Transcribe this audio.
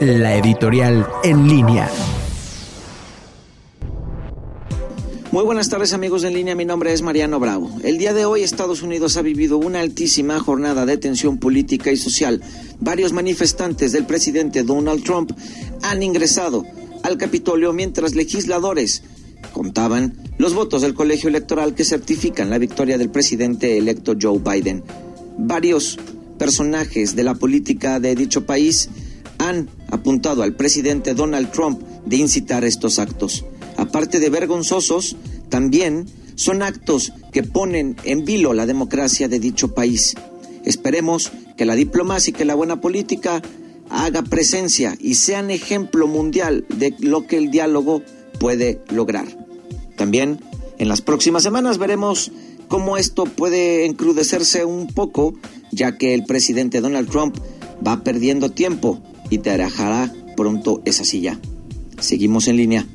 la editorial en línea. Muy buenas tardes amigos en línea, mi nombre es Mariano Bravo. El día de hoy Estados Unidos ha vivido una altísima jornada de tensión política y social. Varios manifestantes del presidente Donald Trump han ingresado al Capitolio mientras legisladores contaban los votos del colegio electoral que certifican la victoria del presidente electo Joe Biden. Varios personajes de la política de dicho país han apuntado al presidente Donald Trump de incitar estos actos. Aparte de vergonzosos, también son actos que ponen en vilo la democracia de dicho país. Esperemos que la diplomacia y que la buena política haga presencia y sean ejemplo mundial de lo que el diálogo puede lograr. También en las próximas semanas veremos cómo esto puede encrudecerse un poco, ya que el presidente Donald Trump va perdiendo tiempo y te dejará pronto esa silla. Seguimos en línea.